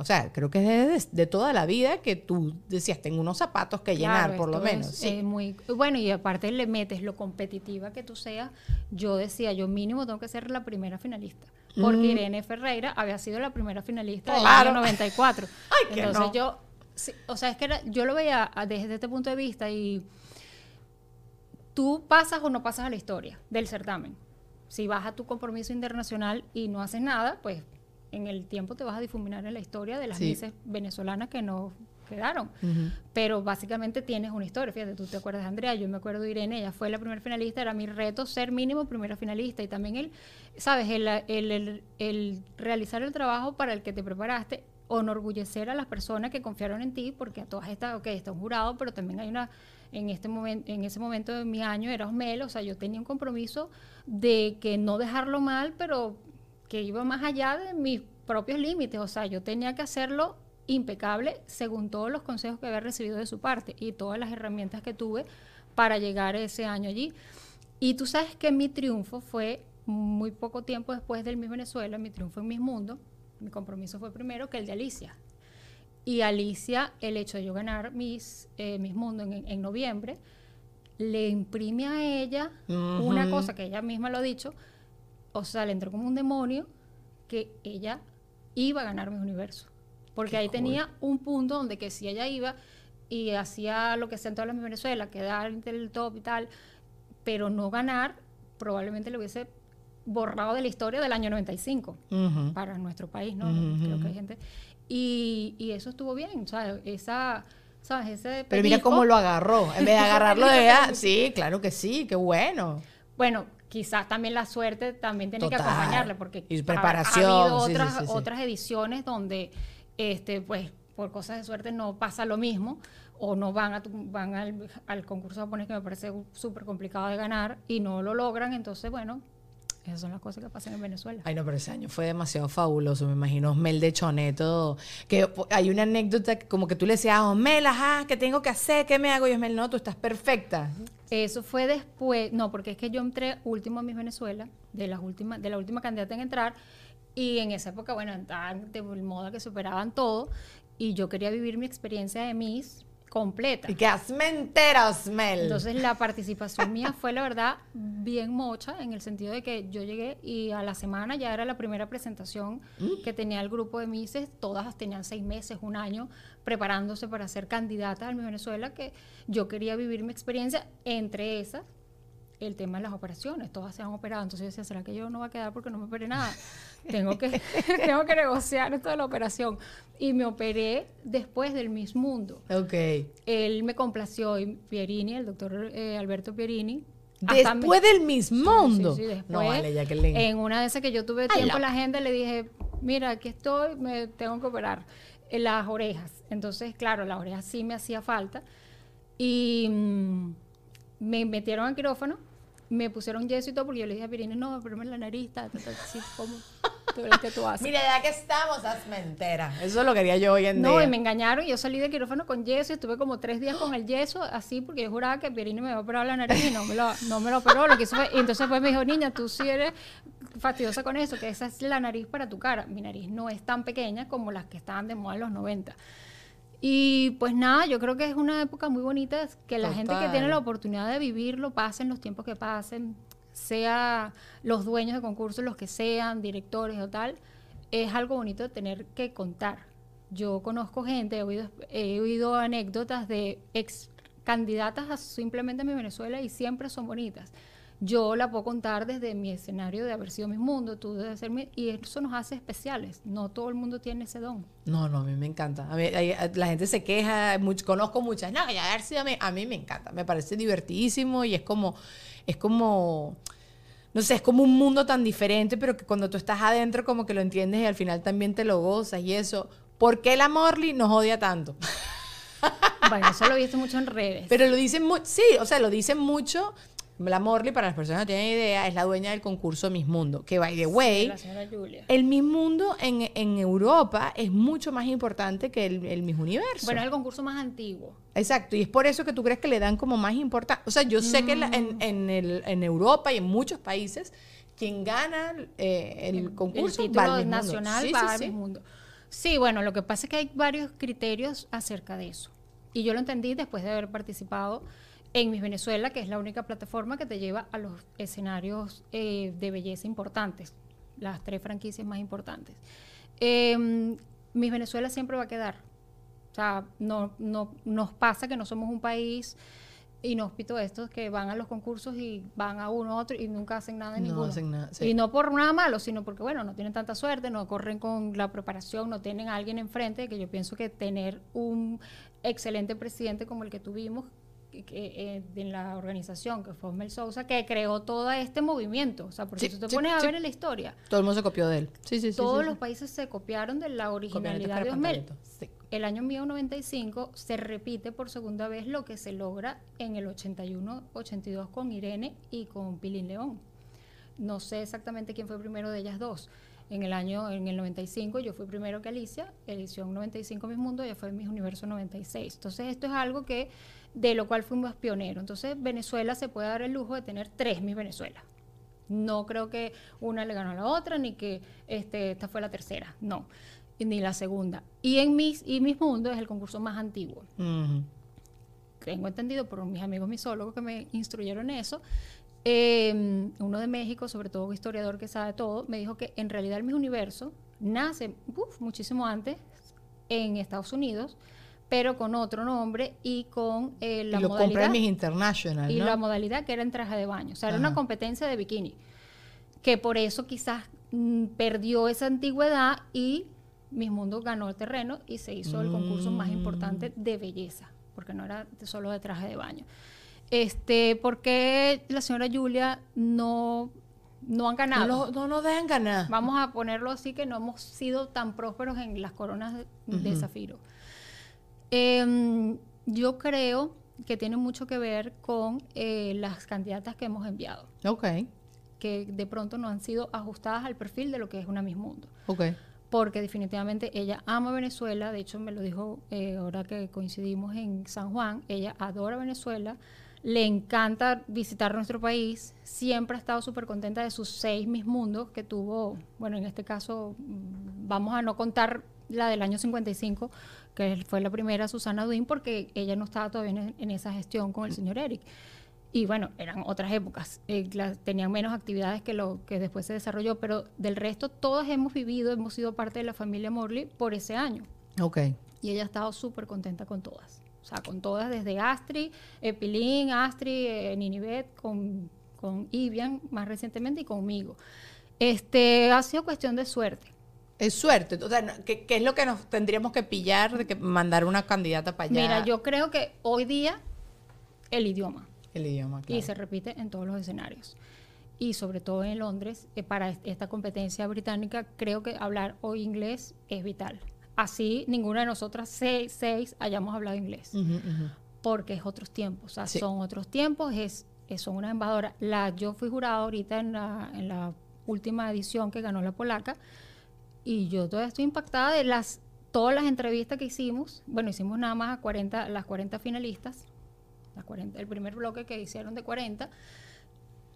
o sea, creo que es de, de, toda la vida que tú decías, tengo unos zapatos que llenar, por lo menos. Es, muy, bueno, y aparte le metes lo competitiva que tú seas. Yo decía, yo mínimo tengo que ser la primera finalista. Porque mm. Irene Ferreira había sido la primera finalista del año 94. Ay, Entonces yo, o sea, es que yo lo veía desde este punto de vista y tú pasas o no pasas a la historia del certamen. Si vas a tu compromiso internacional y no haces nada, pues en el tiempo te vas a difuminar en la historia de las sí. venezolanas que no quedaron. Pero básicamente tienes una historia. Fíjate, tú te acuerdas de Andrea, yo me acuerdo de Irene, ella fue la primera finalista, era mi reto ser mínimo primera finalista. Y también el, ¿sabes? El, el, el, realizar el trabajo para el que te preparaste, enorgullecer a las personas que confiaron en ti, porque a todas estas, ok, está un jurado, pero también hay una en este momento en ese momento de mi año era Osmel, o sea, yo tenía un compromiso de que no dejarlo mal, pero que iba más allá de mis propios límites, o sea, yo tenía que hacerlo impecable según todos los consejos que había recibido de su parte y todas las herramientas que tuve para llegar ese año allí. Y tú sabes que mi triunfo fue muy poco tiempo después del Miss Venezuela, mi triunfo en Miss Mundo, mi compromiso fue primero que el de Alicia. Y Alicia, el hecho de yo ganar Miss, eh, Mundo en, noviembre, le imprime a ella una cosa que ella misma lo ha dicho, o sea, le entró como un demonio que ella iba a ganar Miss Universo. Porque ahí tenía un punto donde que si ella iba y hacía lo que hacían todas las Miss Venezuela, quedar en el top y tal, pero no ganar, probablemente le hubiese borrado de la historia del año 95 para nuestro país, ¿no? Creo que hay gente. Y, y eso estuvo bien, ¿sabes? Esa... ¿sabes? Ese Pero mira cómo lo agarró. En vez de agarrarlo de ella, sí, claro que sí, qué bueno. Bueno, quizás también la suerte también tiene que acompañarle porque y preparación, ha, habido otras, otras ediciones donde este pues por cosas de suerte no pasa lo mismo o no van a van al, al concurso japonés que me parece súper complicado de ganar y no lo logran. Entonces bueno esas son las cosas que pasan en Venezuela. Ay, no, pero ese año fue demasiado fabuloso. Me imagino Osmel de Choneto. Que hay una anécdota como que tú le decías, Osmel, ajá, ¿qué tengo que hacer? ¿Qué me hago? Y Osmel, no, tú estás perfecta. Eso fue después, no, porque es que yo entré último a Miss Venezuela, de, las últimas, de la última candidata en entrar. Y en esa época, bueno, estaban de moda que superaban todo. Y yo quería vivir mi experiencia de Miss completa. Y que hazme entera, Osmel. Entonces la participación mía fue la verdad bien mocha en el sentido de que yo llegué y a la semana ya era la primera presentación mm. que tenía el grupo de Mises, todas tenían seis meses, un año preparándose para ser candidatas a mi Venezuela, que yo quería vivir mi experiencia entre esas el tema de las operaciones, todas se han operado, entonces yo decía, ¿será que yo no va a quedar porque no me operé nada? tengo que, tengo que negociar esto de la operación. Y me operé después del Miss Mundo. Ok. Él me complació, y Pierini, el doctor eh, Alberto Pierini. Después del Miss Mundo. Sí, sí, después, no vale, Jacqueline. En una de esas que yo tuve tiempo en la agenda, le dije, mira, aquí estoy, me tengo que operar. En las orejas. Entonces, claro, las orejas sí me hacía falta. Y mm, me metieron al quirófano me pusieron yeso y todo porque yo le dije a Pirine, no, pero la nariz, está, así como tú que tú haces. Mira, ya que estamos, hazme entera. Eso lo quería yo hoy en día. No, y me engañaron y yo salí de quirófano con yeso y estuve como tres días con el yeso, así, porque yo juraba que Pirine me iba a operar la nariz y no me lo, no me lo operó. Lo que hizo fue, y entonces pues me dijo, niña, tú sí eres fastidiosa con eso, que esa es la nariz para tu cara. Mi nariz no es tan pequeña como las que estaban de moda en los 90. Y pues nada, yo creo que es una época muy bonita, que la gente que tiene la oportunidad de vivirlo, pasen los tiempos que pasen, sea los dueños de concursos, los que sean, directores o tal, es algo bonito de tener que contar. Yo conozco gente, he oído, he oído anécdotas de ex candidatas a simplemente a mi Venezuela y siempre son bonitas yo la puedo contar desde mi escenario de haber sido mi mundo, tú debes ser mi, y eso nos hace especiales. No todo el mundo tiene ese don. No, no, a mí me encanta. A mí, la gente se queja, conozco muchas, no, ya haber sido a mí, a mí me encanta. Me parece divertidísimo y es como, es como, no sé, es como un mundo tan diferente, pero que cuando tú estás adentro como que lo entiendes y al final también te lo gozas y eso. ¿Por qué la Morley nos odia tanto? Bueno, eso lo viste mucho en redes. Pero lo dicen mucho, sí, o sea, lo dicen mucho la Morley, para las personas que no tienen idea, es la dueña del concurso Miss Mundo. Que, by the way, el Miss Mundo en, Europa es mucho más importante que el, Miss Universo. Bueno, es el concurso más antiguo. Exacto, y es por eso que tú crees que le dan como más importancia. O sea, yo sé que en, en, Europa y en muchos países, quien gana eh, el, concurso el va nacional va al Mundo. Sí, bueno, lo que pasa es que hay varios criterios acerca de eso. Y yo lo entendí después de haber participado en Miss Venezuela, que es la única plataforma que te lleva a los escenarios eh, de belleza importantes, las tres franquicias más importantes. Eh, Miss Venezuela siempre va a quedar. O sea, no, no, nos pasa que no somos un país inhóspito estos que van a los concursos y van a uno a otro y nunca hacen nada en ninguno. Hacen nada, Y no por nada malo, sino porque, bueno, no tienen tanta suerte, no corren con la preparación, no tienen a alguien enfrente, que yo pienso que tener un excelente presidente como el que tuvimos, eh, en la organización, que fue Osmel Sousa, que creó todo este movimiento. O sea, porque si tú te pones a ver en la historia. Todo el mundo se copió de él. Sí, sí, Todos los países se copiaron de la originalidad de Osmel. El año 1995 se repite por segunda vez lo que se logra en el 81-82 con Irene y con Pilín León. No sé exactamente quién fue primero de ellas dos. En el año, en el 95, yo fui primero que Alicia, edición 95 Mis Mundo, ella fue Mis Universo 96. Entonces, esto es algo que de lo cual fuimos pioneros. Entonces, Venezuela se puede dar el lujo de tener tres mis Venezuela. No creo que una le ganó a la otra, ni que este, esta fue la tercera, no, ni la segunda. Y en mis, y mis mundos es el concurso más antiguo. Tengo entendido por mis amigos misólogos que me instruyeron eso. Em, uno de México, sobre todo un historiador que sabe todo, me dijo que en realidad el Miss Universo nace muchísimo antes en Estados Unidos pero con otro nombre y con eh, la y lo modalidad. International. Y la modalidad que era en traje de baño. O sea, era una competencia de bikini. Que por eso quizás mm, perdió esa antigüedad y Miss Mundo ganó el terreno y se hizo el concurso más importante mm. de belleza, porque no era solo de traje de baño. Este, ¿Por qué la señora Julia no, no han ganado? No, nos dejan ganar. Vamos a ponerlo así que no hemos sido tan prósperos en las coronas de zafiro. Em, yo creo que tiene mucho que ver con eh, las candidatas que hemos enviado. Ok. Que de pronto no han sido ajustadas al perfil de lo que es una Miss Mundo. Ok. Porque definitivamente ella ama Venezuela, de hecho me lo dijo eh, ahora que coincidimos en San Juan, ella adora Venezuela, le encanta visitar nuestro país, siempre ha estado súper contenta de sus seis Miss Mundos que tuvo, bueno, en este caso mm, vamos a no contar la del año 55, que fue la primera Susana Duin, porque ella no estaba todavía en, esa gestión con el señor Eric. Y bueno, eran otras épocas, eh, tenían menos actividades que lo que después se desarrolló, pero del resto todas hemos vivido, hemos sido parte de la familia Morley por ese año. Ok. Y ella ha estado súper contenta con todas. O sea, con todas, desde Astri, Epilín, Astri, eh, Ninibet, con, con Ivian más recientemente y conmigo. Este, ha sido cuestión de suerte. Es suerte. O sea, ¿qué, es lo que nos tendríamos que pillar de que mandar una candidata para allá? Mira, yo creo que hoy día el idioma. El idioma, claro. Y se repite en todos los escenarios. Y sobre todo en Londres, eh, para esta competencia británica, creo que hablar hoy inglés es vital. Así, ninguna de nosotras seis, seis hayamos hablado inglés. Porque es otros tiempos. O sea, son otros tiempos, es, son una embajadora. La, yo fui jurada ahorita en la, en la última edición que ganó la polaca y yo todavía estoy impactada de las todas las entrevistas que hicimos. Bueno, hicimos nada más a 40, las 40 finalistas, las 40, el primer bloque que hicieron de 40.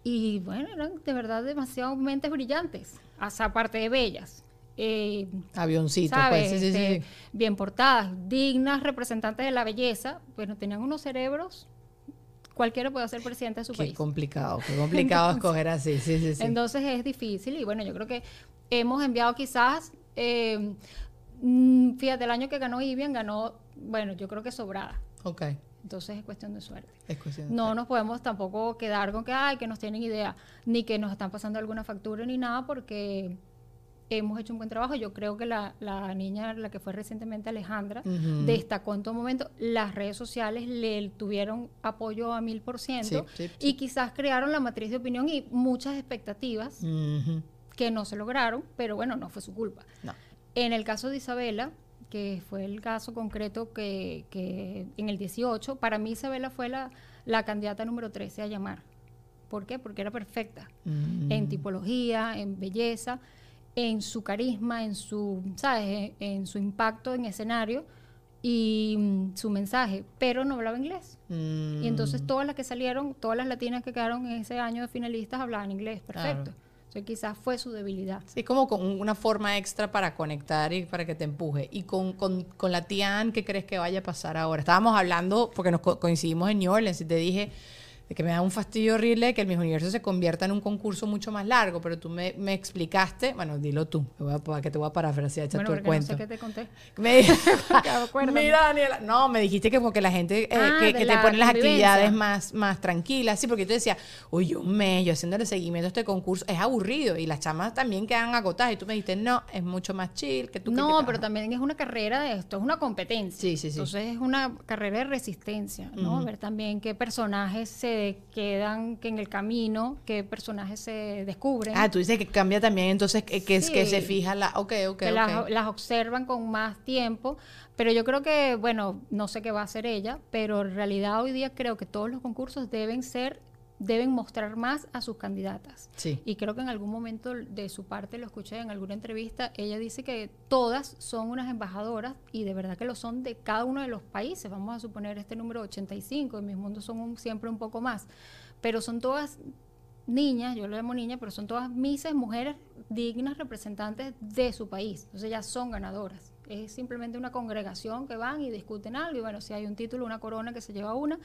Y bueno, eran de verdad demasiado mentes brillantes, hasta aparte de bellas. Eh, Avioncitos, pues, sí, sí, sí. Este, bien portadas, dignas representantes de la belleza, bueno, tenían unos cerebros cualquiera puede ser presidente de su país. Qué complicado, qué complicado escoger así, sí, sí, sí. Entonces es difícil y bueno, yo creo que hemos enviado quizás, eh, mm, fíjate, el año que ganó Ivian ganó, bueno, yo creo que sobrada. Ok. Entonces es cuestión de suerte. Es cuestión de no nos podemos tampoco quedar con que, ay, que nos tienen idea, ni que nos están pasando alguna factura ni nada, porque hemos hecho un buen trabajo. Yo creo que la, niña, la que fue recientemente Alejandra, destacó en todo momento. Las redes sociales le tuvieron apoyo a mil por ciento y quizás crearon la matriz de opinión y muchas expectativas que no se lograron, pero bueno, no fue su culpa. En el caso de Isabela, que fue el caso concreto que, que en el 18, para mí Isabela fue la, la candidata número 13 a llamar. ¿Por qué? Porque era perfecta en tipología, en belleza en su carisma, en su, ¿sabes? En, su impacto en escenario y mm, su mensaje, pero no hablaba inglés. Y entonces mm. todas las que salieron, todas las latinas que quedaron en ese año de finalistas hablaban inglés, perfecto. Entonces quizás fue su debilidad. Sí, como con una forma extra para conectar y para que te empuje. Y con, con, con la Tian, ¿qué crees que vaya a pasar ahora? Estábamos hablando, porque nos coincidimos en New Orleans y te dije de que me da un fastidio horrible que el mismo universo se convierta en un concurso mucho más largo, pero tú me, me explicaste, bueno, dilo tú, que te voy a parafrasear, echar bueno, tu cuento. No sé qué te conté. Me, mira, Daniela, no, me dijiste que como que la gente, eh, ah, que, te pone las actividades más, más tranquilas, sí, porque yo te decía, uy, un mes, yo haciéndole seguimiento a este concurso, es aburrido, y las chamas también quedan agotadas, y tú me dijiste, no, es mucho más chill, que tú No, pero también es una carrera de esto, es una competencia. Sí, sí, sí. Entonces es una carrera de resistencia, ¿no? Ver también qué personajes se quedan que en el camino, qué personajes se descubren. Ah, tú dices que cambia también, entonces que, que, que se fija la... Ok, ok, que Las, observan con más tiempo, pero yo creo que, bueno, no sé qué va a hacer ella, pero en realidad hoy día creo que todos los concursos deben ser deben mostrar más a sus candidatas. Sí. Y creo que en algún momento de su parte, lo escuché en alguna entrevista, ella dice que todas son unas embajadoras y de verdad que lo son de cada uno de los países. Vamos a suponer este número 85, en mis mundos son siempre un poco más, pero son todas niñas, yo lo llamo niñas, pero son todas mises, mujeres dignas representantes de su país. Entonces ya son ganadoras. Es simplemente una congregación que van y discuten algo y bueno, si hay un título, una corona que se lleva una,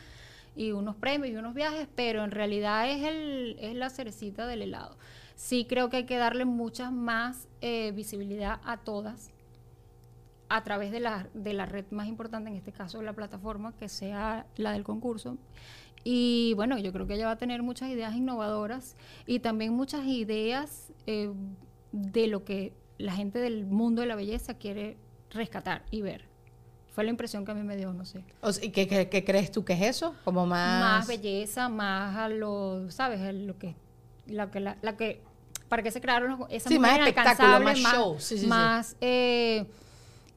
y unos premios y unos viajes, pero en realidad es, el, es la cerecita del helado. Sí creo que hay que darle mucha más eh, visibilidad a todas a través de la, de la red más importante, en este caso la plataforma, que sea la del concurso. Y bueno, yo creo que ella va a tener muchas ideas innovadoras y también muchas ideas eh, de lo que la gente del mundo de la belleza quiere rescatar y ver. Fue la impresión que a mí me dio, no sé. ¿Y qué, qué, crees tú que es eso? Como más... Más belleza, más a lo, ¿sabes? A lo que, la que, la, que, para qué se crearon esas sí, más espectáculo, más, show. Sí, más eh,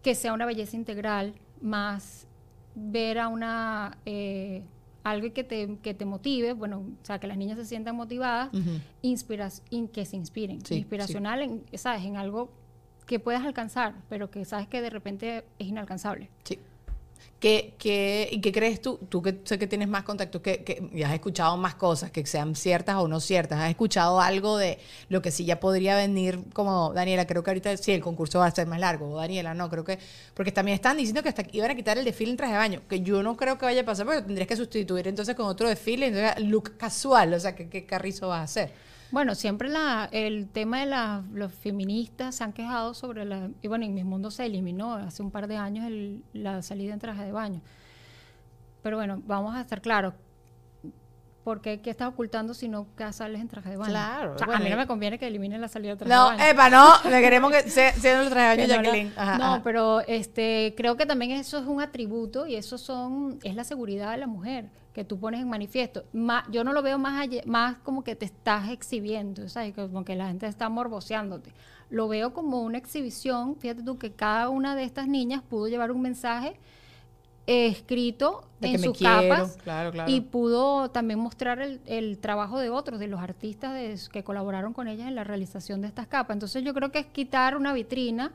que sea una belleza integral, más ver a una... Eh, algo que te, que te motive, bueno, o sea, que las niñas se sientan motivadas, inspiras, que se inspiren, inspiracional, en, ¿sabes? En algo que puedas alcanzar, pero que sabes que de repente es inalcanzable. Sí. ¿Qué, qué, ¿Y qué crees tú? Tú que sé que tienes más contacto, que, que y has escuchado más cosas, que sean ciertas o no ciertas. ¿Has escuchado algo de lo que sí ya podría venir como, Daniela, creo que ahorita sí, el concurso va a ser más largo, o Daniela, no, creo que, porque también están diciendo que hasta iban a quitar el desfile en traje de baño, que yo no creo que vaya a pasar, porque tendrías que sustituir entonces con otro desfile, entonces look casual, o sea, ¿qué, qué carrizo vas a hacer? Bueno, siempre la, el tema de la, los feministas se han quejado sobre la... Y bueno, en mi mundo se eliminó hace un par de años el, la salida en traje de baño. Pero bueno, vamos a estar claros. ¿Por qué, qué estás ocultando si no sales en traje de baño? Claro. a mí no me conviene que eliminen la salida de traje no, de baño. epa, no. Le queremos que sea, el traje de baño Jacqueline. no, pero este, creo que también eso es un atributo y eso son, es la seguridad de la mujer que tú pones en manifiesto. yo no lo veo más, más como que te estás exhibiendo, ¿sabes? Como que la gente está morboseándote. Lo veo como una exhibición. Fíjate tú que cada una de estas niñas pudo llevar un mensaje escrito en sus capas y pudo también mostrar el, trabajo de otros, de los artistas que colaboraron con ellas en la realización de estas capas. Entonces yo creo que es quitar una vitrina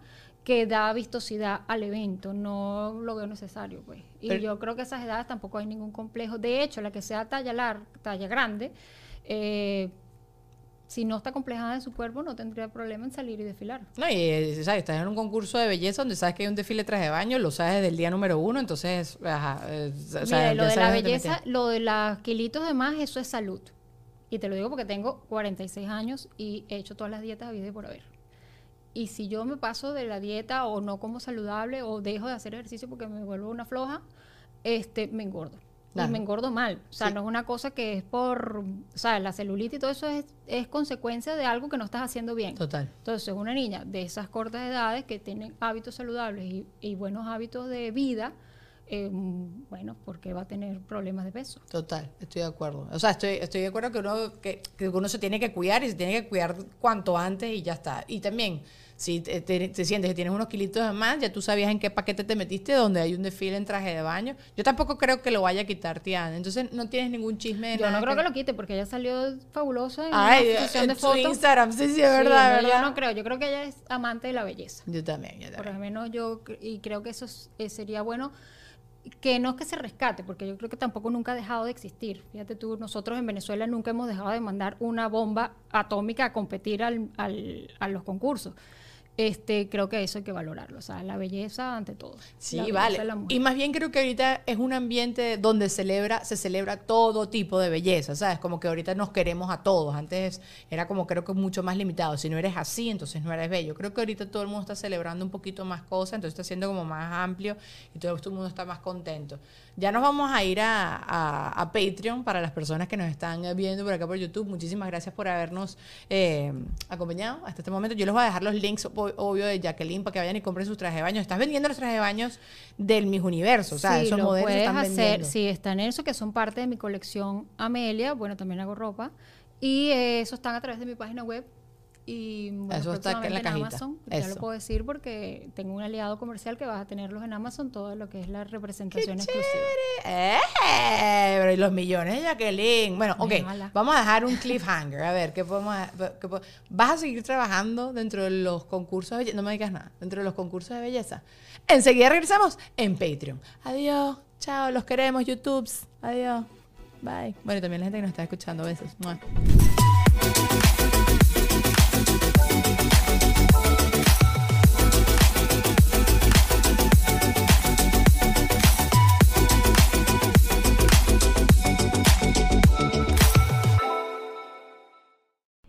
que da vistosidad al evento, no lo veo necesario, pues. Y yo creo que esas edades tampoco hay ningún complejo. De hecho, la que sea talla larga, talla grande, eh, si no está complejada en su cuerpo, no tendría problema en salir y desfilar. No, y eh, ¿sabes? estás en un concurso de belleza donde sabes que hay un desfile traje de baño, lo sabes desde el día número uno, entonces, ajá, eh, lo de la belleza, lo de los kilitos de más, eso es salud. Y te lo digo porque tengo 46 años y he hecho todas las dietas a vida y por haber. Y si yo me paso de la dieta o no como saludable o dejo de hacer ejercicio porque me vuelvo una floja, este, me engordo. Y me engordo mal. O sea, no es una cosa que es por, o sea, la celulitis y todo eso es, es consecuencia de algo que no estás haciendo bien. Total. Entonces, una niña de esas cortas edades que tiene hábitos saludables y, y buenos hábitos de vida, eh, bueno, porque va a tener problemas de peso. Total, estoy de acuerdo. O sea, estoy, estoy de acuerdo que uno, que, que uno se tiene que cuidar y se tiene que cuidar cuanto antes y ya está. Y también si te, sientes que tienes unos kilitos de más, ya tú sabías en qué paquete te metiste, donde hay un desfile en traje de baño. Yo tampoco creo que lo vaya a quitar Tiana. Entonces no tienes ningún chisme de Yo no creo que... lo quite porque ella salió fabulosa en Ay, de fotos. Instagram, sí, sí, es verdad, verdad. Yo no creo, yo creo que ella es amante de la belleza. Yo también, yo Por lo menos yo, y creo que eso eh, sería bueno que no es que se rescate, porque yo creo que tampoco nunca ha dejado de existir. Fíjate tú, nosotros en Venezuela nunca hemos dejado de mandar una bomba atómica a competir al, al, a los concursos este, creo que eso hay que valorarlo, o sea, la belleza ante todo. Sí, vale. Y más bien creo que ahorita es un ambiente donde celebra, se celebra todo tipo de belleza, ¿sabes? Como que ahorita nos queremos a todos. Antes era como creo que mucho más limitado. Si no eres así, entonces no eres bello. Creo que ahorita todo el mundo está celebrando un poquito más cosas, entonces está siendo como más amplio y todo el mundo está más contento. Ya nos vamos a ir a, a, Patreon para las personas que nos están viendo por acá por YouTube. Muchísimas gracias por habernos eh, acompañado hasta este momento. Yo les voy a dejar los links, obvio, de Jacqueline para que vayan y compren sus trajes de baño. Estás vendiendo los trajes de baños del Mis Universo, o sea, esos modelos están hacer, vendiendo. Sí, están en eso, que son parte de mi colección Amelia. Bueno, también hago ropa. Y eso están a través de mi página web y bueno, Eso está en la cajita. Amazon, ya lo puedo decir porque tengo un aliado comercial que vas a tenerlos en Amazon, todo lo que es la representación exclusiva. ¡Eh! Pero y los millones, Jacqueline. Bueno, ok, vamos a dejar un cliffhanger. A ver, ¿qué podemos, ¿Vas a seguir trabajando dentro de los concursos de belleza? No me digas nada. Dentro de los concursos de belleza. Enseguida regresamos en Patreon. Adiós. Chao, los queremos, YouTubes. Adiós. Bye. Bueno, y también la gente que nos está escuchando. Besos.